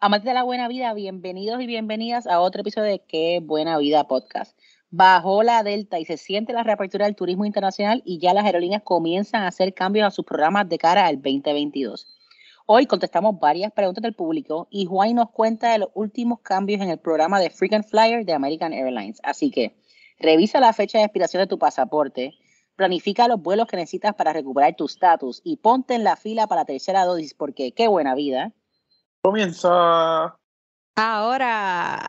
Amantes de la buena vida, bienvenidos y bienvenidas a otro episodio de Qué Buena Vida Podcast. Bajó la Delta y se siente la reapertura del turismo internacional y ya las aerolíneas comienzan a hacer cambios a sus programas de cara al 2022. Hoy contestamos varias preguntas del público y Juan nos cuenta de los últimos cambios en el programa de Frequent Flyer de American Airlines. Así que revisa la fecha de expiración de tu pasaporte, planifica los vuelos que necesitas para recuperar tu estatus y ponte en la fila para la tercera dosis porque qué buena vida Comienza. Ahora.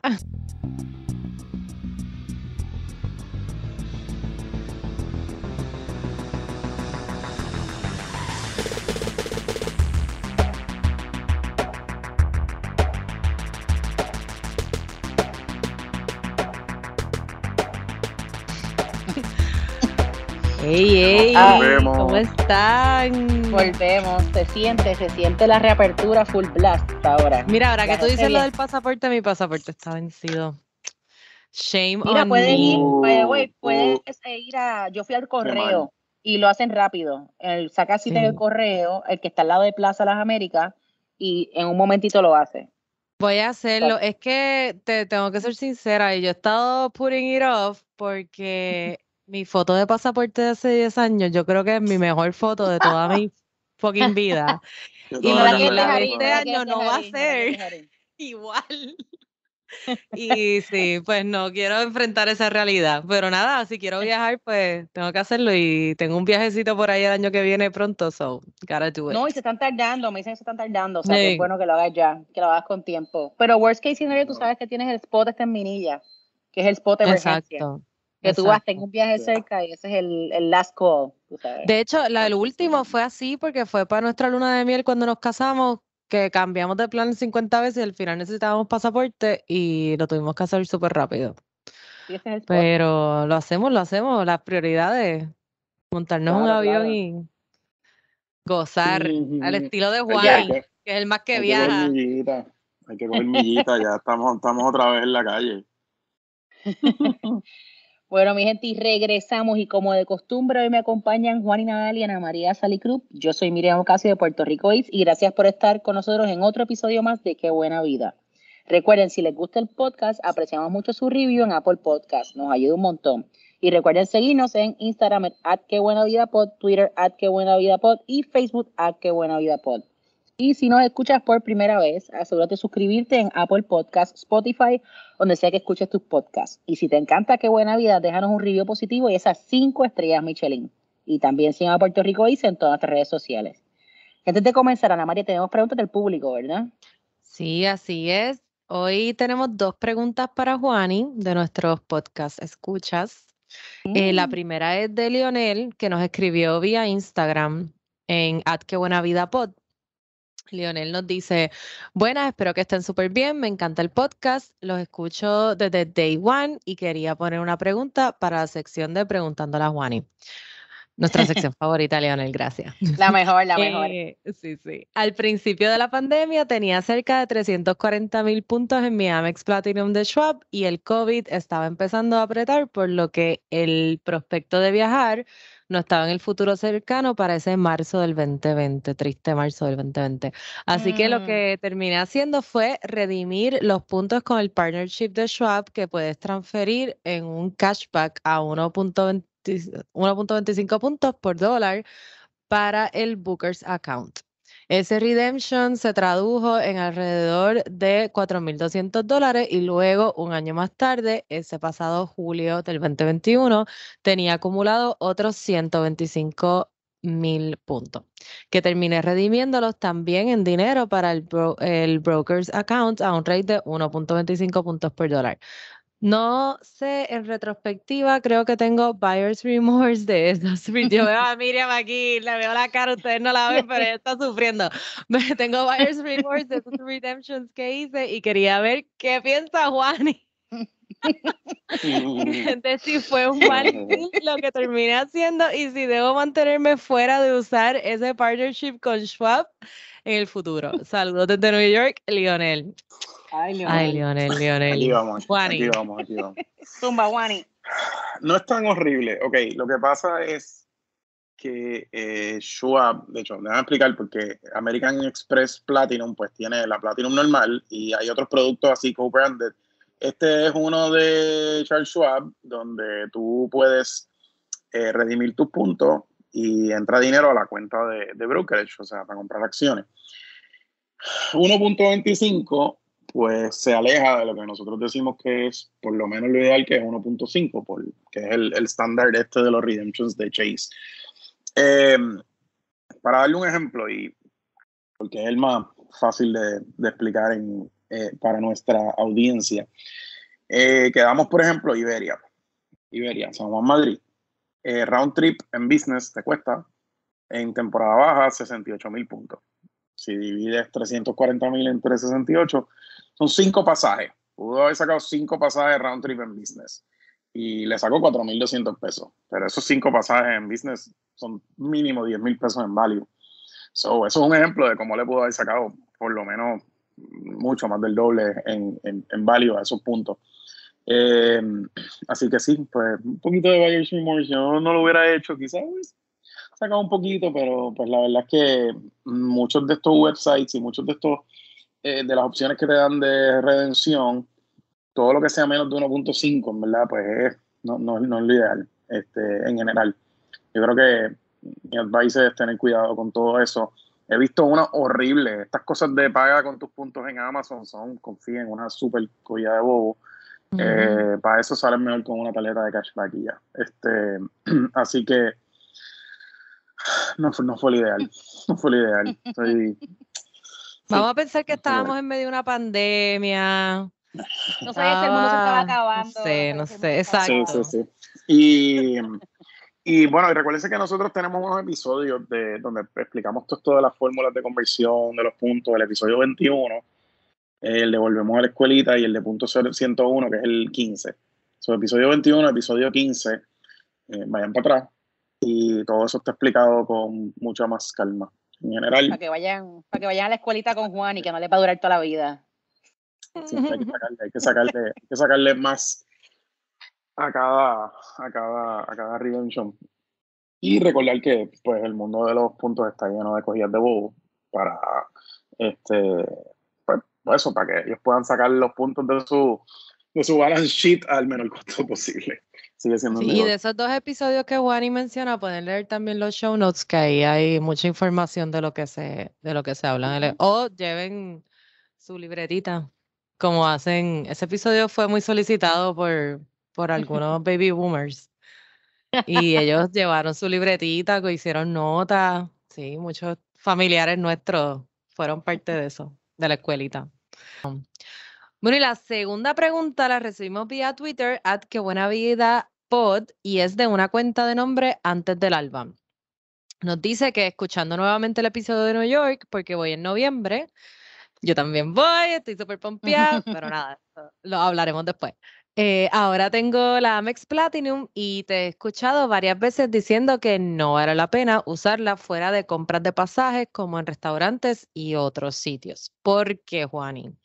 Ey, ey, Volvemos. ¿cómo están? Volvemos, se siente, se siente la reapertura full blast ahora. Mira, ahora que tú dices lo del pasaporte, mi pasaporte está vencido. Shame Mira, on puedes me. ir, puedes, güey, Uh, puedes eh, ir a, yo fui al correo y lo hacen rápido. El, saca cita en el Sí. correo, el que está al lado de Plaza Las Américas, y en un momentito lo hace. Voy a hacerlo. Es que te tengo que ser sincera, y yo he estado putting it off porque mi foto de pasaporte de hace 10 años, yo creo que es mi mejor foto de toda mi fucking vida. Y la de este año no va a ser. Igual. Y sí, pues no quiero enfrentar esa realidad. Pero nada, si quiero viajar, pues tengo que hacerlo. Y tengo un viajecito por ahí el año que viene pronto, so gotta do it. No, y se están tardando, me dicen que se están tardando, o sea, que es bueno que lo hagas ya, que lo hagas con tiempo. Pero worst case scenario, tú sabes que tienes el spot este en Minilla, que es el spot de emergencia. Exacto. Que tú vas, exacto. tengo un viaje cerca y ese es el, el last call. De hecho, la, el último fue así porque fue para nuestra luna de miel cuando nos casamos, que cambiamos de plan 50 veces y al final necesitábamos pasaporte y lo tuvimos que hacer súper rápido. Sí, ese es el spot. Pero lo hacemos, lo hacemos. Las prioridades, montarnos en un Claro, avión claro. y gozar al estilo de que- Juan, que que- es el más que hay que coger viaja. millita. Hay que coger millita, ya estamos, estamos otra vez en la calle. Bueno, mi gente, y regresamos y como de costumbre hoy me acompañan Juan y Nadal y Ana María Salicruz. Yo soy Miriam Ocasio de Puerto Rico y gracias por estar con nosotros en otro episodio más de Qué Buena Vida. Recuerden, si les gusta el podcast, apreciamos mucho su review en Apple Podcast, nos ayuda un montón. Y recuerden seguirnos en Instagram at Qué Buena Vida Pod, Twitter at Qué Buena Vida Pod y Facebook at Qué Buena Vida Pod. Y si nos escuchas por primera vez, asegúrate de suscribirte en Apple Podcast, Spotify, donde sea que escuches tus podcasts. Y si te encanta Qué Buena Vida, déjanos un review positivo y esas cinco estrellas Michelin. Y también sigan a Puerto Rico Dice en todas nuestras redes sociales. Antes de comenzar, Ana María, tenemos preguntas del público, ¿verdad? Sí, así es. Hoy tenemos dos preguntas para Juani de nuestros podcast escuchas. Eh, la Mm. primera es de Lionel, que nos escribió vía Instagram en at que buena vida pod. Lionel nos dice, buenas, espero que estén súper bien, me encanta el podcast, los escucho desde day one y quería poner una pregunta para la sección de Preguntando a Juani. Nuestra sección favorita, Lionel, gracias. La mejor, la mejor. Eh, sí, sí. Al principio de la pandemia tenía cerca de 340 mil puntos en mi Amex Platinum de Schwab y el COVID estaba empezando a apretar, por lo que el prospecto de viajar no estaba en el futuro cercano para ese marzo del 2020, triste marzo del 2020. Así que lo Mm. que terminé haciendo fue redimir los puntos con el partnership de Schwab que puedes transferir en un cashback a 1.20 1.25 puntos por dólar para el Booker's account. Ese redemption se tradujo en alrededor de 4.200 dólares y luego, un año más tarde, ese pasado julio del 2021, tenía acumulado otros 125 mil puntos, que terminé redimiéndolos también en dinero para el, el broker's account a un rate de 1.25 puntos por dólar. No sé, en retrospectiva, creo que tengo buyer's remorse de esos. Yo veo a Miriam aquí, le veo la cara, ustedes no la ven, pero ella está sufriendo. Me- Tengo buyer's remorse de esos redemptions que hice y quería ver qué piensa Juani de si fue un mal lo que terminé haciendo y si debo mantenerme fuera de usar ese partnership con Schwab en el futuro. Saludos desde New York, Lionel. Ay, Leonel. Ay, Lionel, Aquí Lionel. vamos, Juani. aquí vamos, aquí vamos. Zumba, Juani. No es tan horrible. Ok, lo que pasa es que eh, Schwab, de hecho, me voy a explicar porque American Express Platinum pues tiene la Platinum normal y hay otros productos así co-branded. Este es uno de Charles Schwab donde tú puedes eh, redimir tus puntos y entra dinero a la cuenta de, de brokerage, o sea, para comprar acciones. 1.25 pues se aleja de lo que nosotros decimos que es por lo menos lo ideal, que es 1.5, que es el estándar este de los redemptions de Chase. Em, para darle un ejemplo, y porque es el más fácil de, explicar eh, para nuestra audiencia, eh, quedamos, por ejemplo, Iberia. Iberia, San Juan Madrid. Eh, round trip en business te cuesta en temporada baja 68 mil puntos. Si divides 340 mil entre 68, son cinco pasajes. Pudo haber sacado cinco pasajes round trip en business y le sacó 4.200 pesos. Pero esos cinco pasajes en business son mínimo 10.000 pesos en value. So, eso es un ejemplo de cómo le pudo haber sacado por lo menos mucho más del doble en, en, en value a esos puntos. Eh, así que sí, pues un poquito de buyer's remorse. Yo no lo hubiera hecho, quizás pues, sacado un poquito, pero pues la verdad es que muchos de estos websites y muchos de estos eh, de las opciones que te dan de redención todo lo que sea menos de 1.5, ¿verdad? Pues no, no, no, es lo ideal este, en general. Yo creo que mi advice es tener cuidado con todo eso. He visto una horrible. Estas cosas de paga con tus puntos en Amazon son, confíen, una super colla de bobo. Eh, para eso salen mejor con una tarjeta de cashback y ya. Este, así que no, no fue lo ideal. No fue lo ideal. Vamos a pensar que estábamos en medio de una pandemia. No sabía si el mundo se estaba acabando. No sé, no sé, exacto. Sí, sí, sí. Y, y bueno, y recuérdense que nosotros tenemos unos episodios de, donde explicamos todo esto de las fórmulas de conversión, de los puntos, el episodio 21, el de Volvemos a la Escuelita y el de punto 101, que es el 15. So, episodio 21, episodio 15, eh, vayan para atrás y todo eso está explicado con mucha más calma. En general. Para que vayan, para que vayan a la escuelita con Juan y que no le va a durar toda la vida hay, que sacarle, que sacarle, más a cada, a cada, a cada redemption. Y recordar que pues el mundo de los puntos está lleno de cogidas de bobo para este pues, pues, eso, para que ellos puedan sacar los puntos de su de su balance sheet al menor costo posible. Sigue siendo y de esos dos episodios que Wani menciona, pueden leer también los show notes, que ahí hay mucha información de lo que se, de lo que se habla. O lleven su libretita como hacen, ese episodio fue muy solicitado por, por algunos baby boomers. Y ellos llevaron su libretita, hicieron notas. Sí, muchos familiares nuestros fueron parte de eso, de la escuelita. Bueno, y la segunda pregunta la recibimos vía Twitter, at que buena vida pod, y es de una cuenta de nombre antes del alba. Nos dice que escuchando nuevamente el episodio de New York, porque voy en noviembre, yo también voy, estoy súper pompeada, pero nada, lo hablaremos después. Eh, ahora tengo la Amex Platinum y te he escuchado varias veces diciendo que no vale la pena usarla fuera de compras de pasajes como en restaurantes y otros sitios. ¿Por qué, Juanín?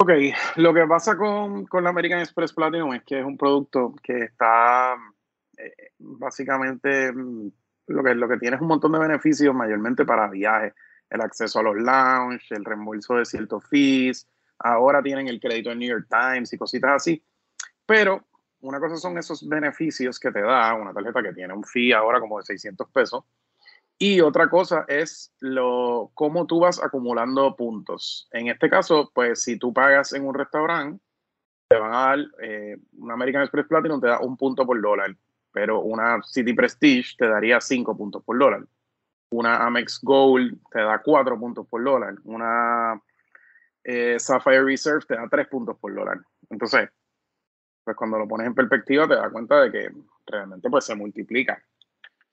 Ok, lo que pasa con, con, la American Express Platinum es que es un producto que está eh, básicamente mm, lo que, lo que tiene es un montón de beneficios mayormente para viajes el acceso a los lounge, el reembolso de ciertos fees, ahora tienen el crédito en New York Times y cositas así. Pero una cosa son esos beneficios que te da una tarjeta que tiene un fee ahora como de 600 pesos. Y otra cosa es lo, cómo tú vas acumulando puntos. En este caso, pues si tú pagas en un restaurante, te van a dar, eh, una American Express Platinum te da un punto por dólar, pero una City Prestige te daría cinco puntos por dólar. Una Amex Gold te da 4 puntos por dólar. Una eh, Sapphire Reserve te da 3 puntos por dólar. Entonces, pues cuando lo pones en perspectiva te das cuenta de que realmente pues se multiplica.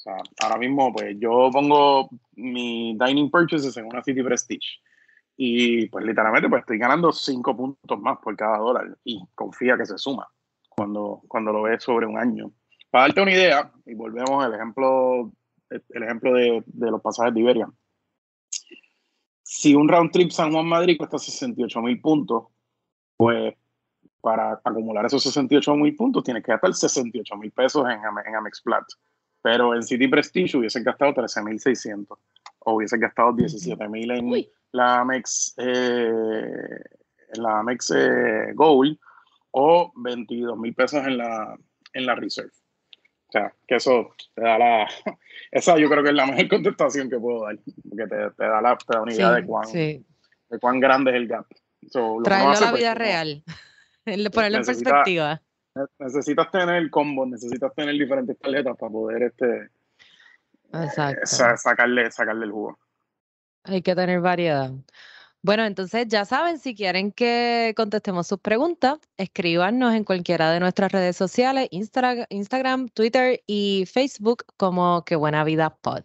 Sea, ahora mismo pues yo pongo mi dining purchases en una City Prestige y pues literalmente pues estoy ganando 5 puntos más por cada dólar y confía que se suma cuando, cuando lo ves sobre un año. Para darte una idea, y volvemos al ejemplo el ejemplo de, los pasajes de Iberia. Si un round trip San Juan Madrid cuesta 68 mil puntos, pues para acumular esos 68 mil puntos tienes que gastar 68 mil pesos en, en Amex Plat. Pero en City Prestige hubiesen gastado 13 mil 600 o hubiesen gastado 17 mil en la Amex, eh, en la Amex eh, Gold o 22 mil pesos en la, en la Reserve. O sea, que eso te da la. Esa yo creo que es la mejor contestación que puedo dar, porque te, te da, la, te da una idea de, cuán, de cuán grande es el gap. So, Traerlo a la vida pues, real, ponerlo en perspectiva. Necesitas tener el combo, necesitas tener diferentes tarjetas para poder este, eh, sacarle, sacarle el jugo. Hay que tener variedad. Bueno, entonces ya saben, si quieren que contestemos sus preguntas, escríbanos en cualquiera de nuestras redes sociales, Instagram, Twitter y Facebook como Que Buena Vida Pod.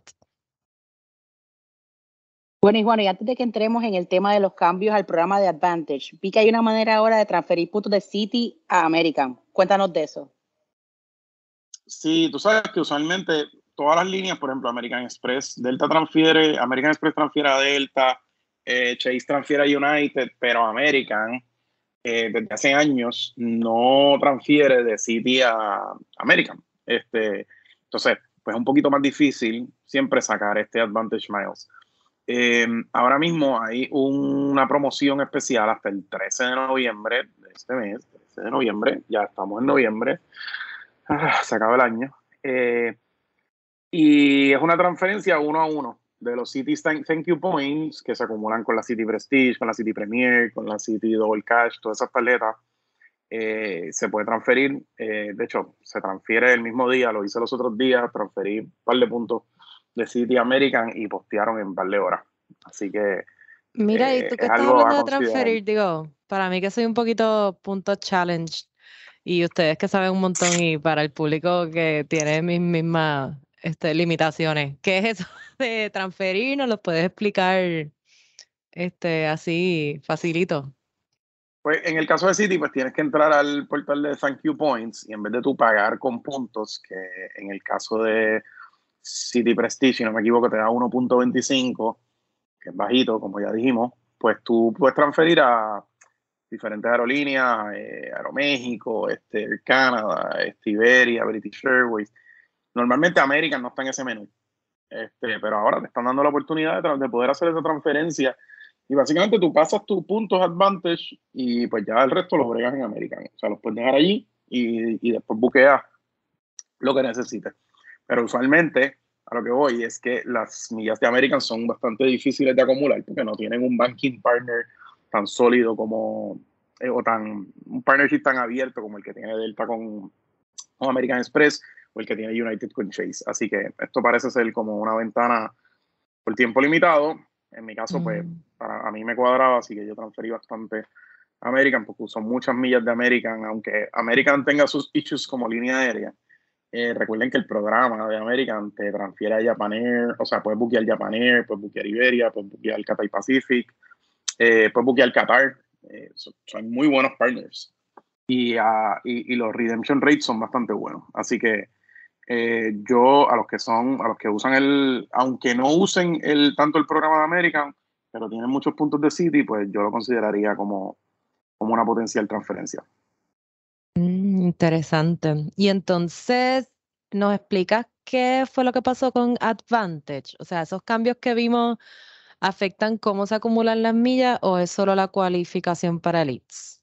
Bueno, y Juan, y antes de que entremos en el tema de los cambios al programa de Advantage, vi que hay una manera ahora de transferir puntos de City a American. Cuéntanos de eso. Sí, tú sabes que usualmente todas las líneas, por ejemplo, American Express, Delta transfiere, American Express transfiere a Delta, eh, Chase transfiere a United, pero American eh, desde hace años no transfiere de City a American. Este, entonces, pues es un poquito más difícil siempre sacar este Advantage Miles. Eh, ahora mismo hay una promoción especial hasta el 13 de noviembre de este mes, 13 de noviembre, ya estamos en noviembre, ah, se acaba el año. y es una transferencia uno a uno de los City Thank You Points que se acumulan con la City Prestige, con la City Premier, con la City Double Cash, todas esas tarjetas, eh, se puede transferir. Eh, de hecho, se transfiere el mismo día, lo hice los otros días, transferí un par de puntos de City American y postearon en un par de horas. Así que. Mira, y tú eh, que estás hablando de transferir, digo, para mí que soy un poquito punto challenge y ustedes que saben un montón y para el público que tiene mis mismas este, limitaciones. ¿Qué es eso de transferir? ¿Nos lo puedes explicar este, así, facilito? Pues en el caso de City, pues tienes que entrar al portal de Thank You Points y en vez de tú pagar con puntos, que en el caso de City Prestige, si no me equivoco, te da 1.25, que es bajito, como ya dijimos, pues tú puedes transferir a diferentes aerolíneas, eh, Aeroméxico, este, Canadá, este, Iberia, British Airways, Normalmente American no está en ese menú, este, pero ahora te están dando la oportunidad de, poder hacer esa transferencia y básicamente tú pasas tus puntos Advantage y pues ya el resto los bregas en American. O sea, los puedes dejar allí y, y después buqueas lo que necesites. Pero usualmente a lo que voy es que las millas de American son bastante difíciles de acumular porque no tienen un banking partner tan sólido como, eh, o tan, un partnership tan abierto como el que tiene Delta con, con American Express o el que tiene United con Chase. Así que esto parece ser como una ventana por tiempo limitado. En mi caso, pues mm. para a mí me cuadraba, así que yo transferí bastante American porque uso muchas millas de American, aunque American tenga sus issues como línea aérea. Eh, recuerden que el programa de American te transfiere a Japan Air, o sea, puedes buquear Japan Air, puedes buquear Iberia, puedes buquear Cathay Pacific, eh, puedes buquear Qatar. Eh, son, muy buenos partners. Y, uh, y, y, los redemption rates son bastante buenos. Así que eh, yo a los que son, a los que usan el, aunque no usen el, tanto el programa de American, pero tienen muchos puntos de City, pues yo lo consideraría como, como una potencial transferencia. Mm, interesante. Y entonces, ¿nos explicas qué fue lo que pasó con Advantage? O sea, esos cambios que vimos afectan cómo se acumulan las millas o es solo la cualificación para elites?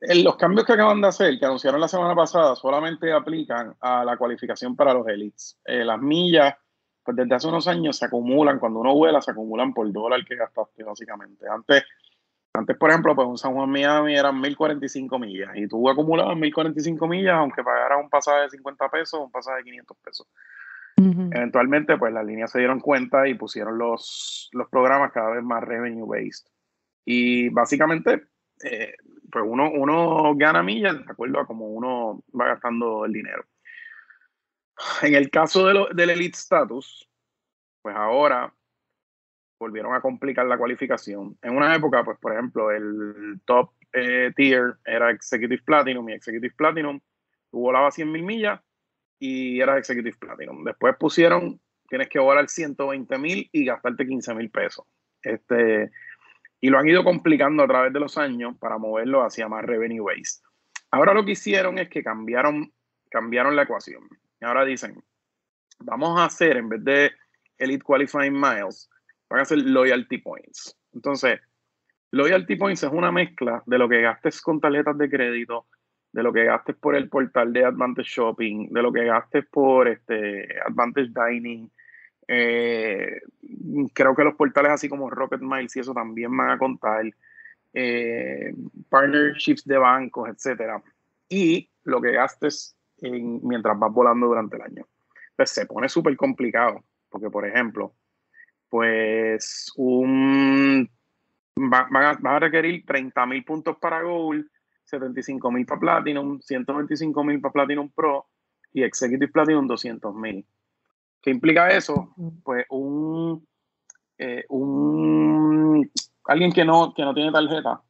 los cambios que acaban de hacer, que anunciaron la semana pasada, solamente aplican a la cualificación para los elites. Eh, las millas, pues desde hace unos años se acumulan, cuando uno vuela, se acumulan por dólar que gastaste, básicamente. Antes, antes por ejemplo, pues un San Juan Miami eran 1045 millas y tú acumulabas 1045 millas, aunque pagaras un pasaje de 50 pesos, un pasaje de 500 pesos. Eventualmente, pues las líneas se dieron cuenta y pusieron los, los programas cada vez más revenue based. Y básicamente, eh, pues uno, uno gana millas de acuerdo a cómo uno va gastando el dinero. En el caso de lo, del Elite Status, pues ahora volvieron a complicar la cualificación. En una época, pues por ejemplo, el top eh, tier era Executive Platinum y Executive Platinum tú volabas 100 mil millas y era Executive Platinum. Después pusieron, tienes que volar 120 mil y gastarte 15 mil pesos. Este, y lo han ido complicando a través de los años para moverlo hacia más revenue base. Ahora lo que hicieron es que cambiaron, cambiaron la ecuación. Y ahora dicen, vamos a hacer, en vez de Elite Qualifying Miles, van a ser Loyalty Points. Entonces, Loyalty Points es una mezcla de lo que gastes con tarjetas de crédito, de lo que gastes por el portal de Advantage Shopping, de lo que gastes por este Advantage Dining. Eh, creo que los portales así como Rocket Miles y eso también van a contar. Eh, partnerships de bancos, etcétera. Y lo que gastes mientras vas volando durante el año. Pues se pone súper complicado, porque por ejemplo, pues un va, a, requerir 30 mil puntos para Gold, 75 mil para Platinum, 125 mil para Platinum Pro y Executive Platinum 200 mil. ¿Qué implica eso? Pues un, eh, un alguien que no, que no tiene tarjeta,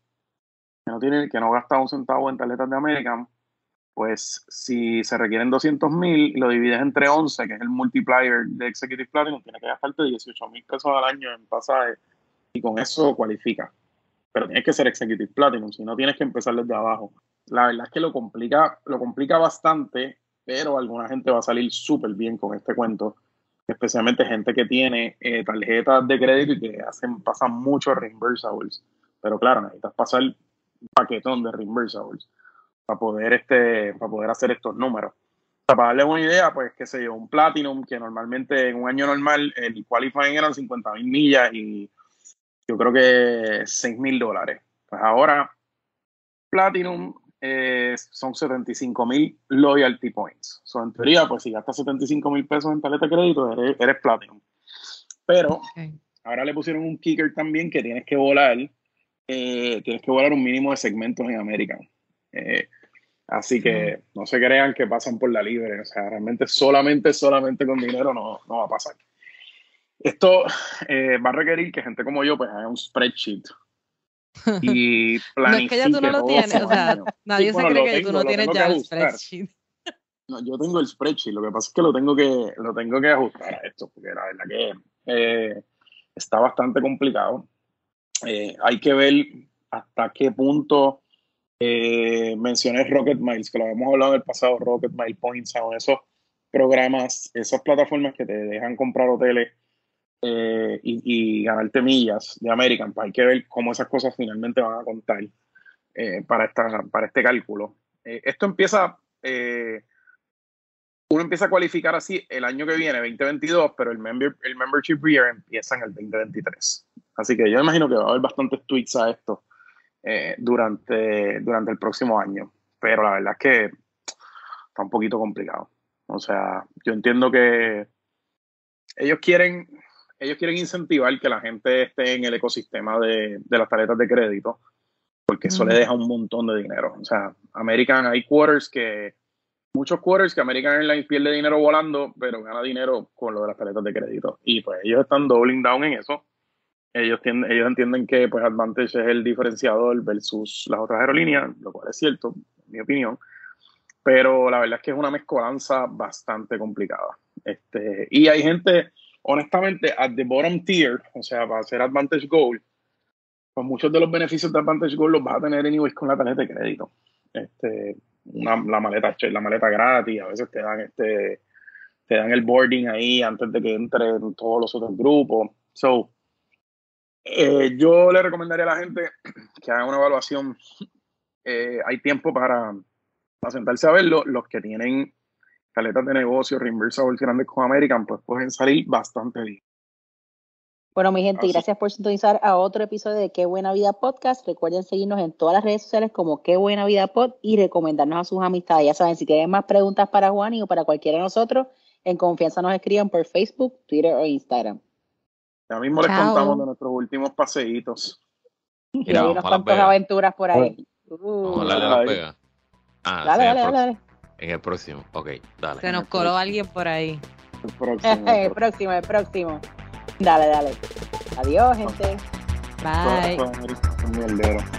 que no, tiene, que no gasta un centavo en tarjetas de American, pues si se requieren 200 mil y lo divides entre 11, que es el multiplier de Executive Platinum, tiene que gastarte 18 mil pesos al año en pasaje y con eso cualifica. Pero tienes que ser Executive Platinum, si no tienes que empezar desde abajo. La verdad es que lo complica, lo complica bastante, pero alguna gente va a salir súper bien con este cuento, especialmente gente que tiene eh, tarjetas de crédito y que hacen, pasan muchos reimbursables. Pero claro, necesitas pasar un paquetón de reimbursables para poder, este, para poder hacer estos números. para darle una idea, pues, qué sé yo, un Platinum, que normalmente en un año normal el qualifying eran 50 mil millas y yo creo que 6 mil dólares. Pues ahora, Platinum eh, son 75 mil loyalty points. So, en teoría, pues si gastas 75 mil pesos en tarjeta de crédito, eres, Platinum. Pero ahora le pusieron un kicker también que tienes que volar, eh, tienes que volar un mínimo de segmentos en American. Eh, así que no se crean que pasan por la libre. O sea, realmente solamente, solamente con dinero no, no va a pasar. Esto eh, va a requerir que gente como yo pues haga un spreadsheet y planifique. no es que ya tú no lo tienes, o sea, nadie se cree que tú no tienes ya el spreadsheet. No, yo tengo el spreadsheet, lo que pasa es que lo tengo que, lo tengo que ajustar a esto, porque la verdad que eh, está bastante complicado. Eh, hay que ver hasta qué punto mencioné Rocket Miles, que lo habíamos hablado en el pasado, Rocket Mile Points, son esos programas, esas plataformas que te dejan comprar hoteles eh, y, ganarte millas de American. Pues hay que ver cómo esas cosas finalmente van a contar eh, para, esta, para este cálculo. Eh, esto empieza, uno empieza a cualificar así el año que viene, 2022, pero el, member, el membership year empieza en el 2023. Así que yo imagino que va a haber bastantes tweets a esto durante, durante el próximo año. Pero la verdad es que está un poquito complicado. O sea, yo entiendo que ellos quieren ellos quieren incentivar que la gente esté en el ecosistema de, las tarjetas de crédito, porque eso le deja un montón de dinero. O sea, American, hay quarters que, muchos quarters que American Airlines pierde dinero volando, pero gana dinero con lo de las tarjetas de crédito. Y pues ellos están doubling down en eso. Ellos, ellos entienden que pues Advantage es el diferenciador versus las otras aerolíneas, lo cual es cierto, en mi opinión. Pero la verdad es que es una mezcolanza bastante complicada. Este, y hay gente, honestamente, at the bottom tier, o sea, para hacer Advantage Gold, pues muchos de los beneficios de Advantage Gold los vas a tener anyways con la tarjeta de crédito. Este, una, la maleta, la maleta gratis, a veces te dan este, te dan el boarding ahí antes de que entren todos los otros grupos. So, eh, yo le recomendaría a la gente que haga una evaluación. Eh, hay tiempo para, para sentarse a verlo. Los que tienen caletas de negocio, reimbursable grandes con American, pues pueden salir bastante bien. Bueno, mi gente, gracias por sintonizar a otro episodio de Qué Buena Vida Podcast. Recuerden seguirnos en todas las redes sociales como Qué Buena Vida Pod y recomendarnos a sus amistades. Ya saben, si tienen más preguntas para Juan o para cualquiera de nosotros, en confianza nos escriban por Facebook, Twitter o Instagram. Ya mismo les contamos de nuestros últimos paseitos. y hay unas cuantas aventuras por ahí. Uh. Ah, dale, dale, dale. En el próximo, ok, dale. Se nos coló alguien por ahí. El próximo. el próximo, el próximo. Dale, dale. Adiós, gente. Bye.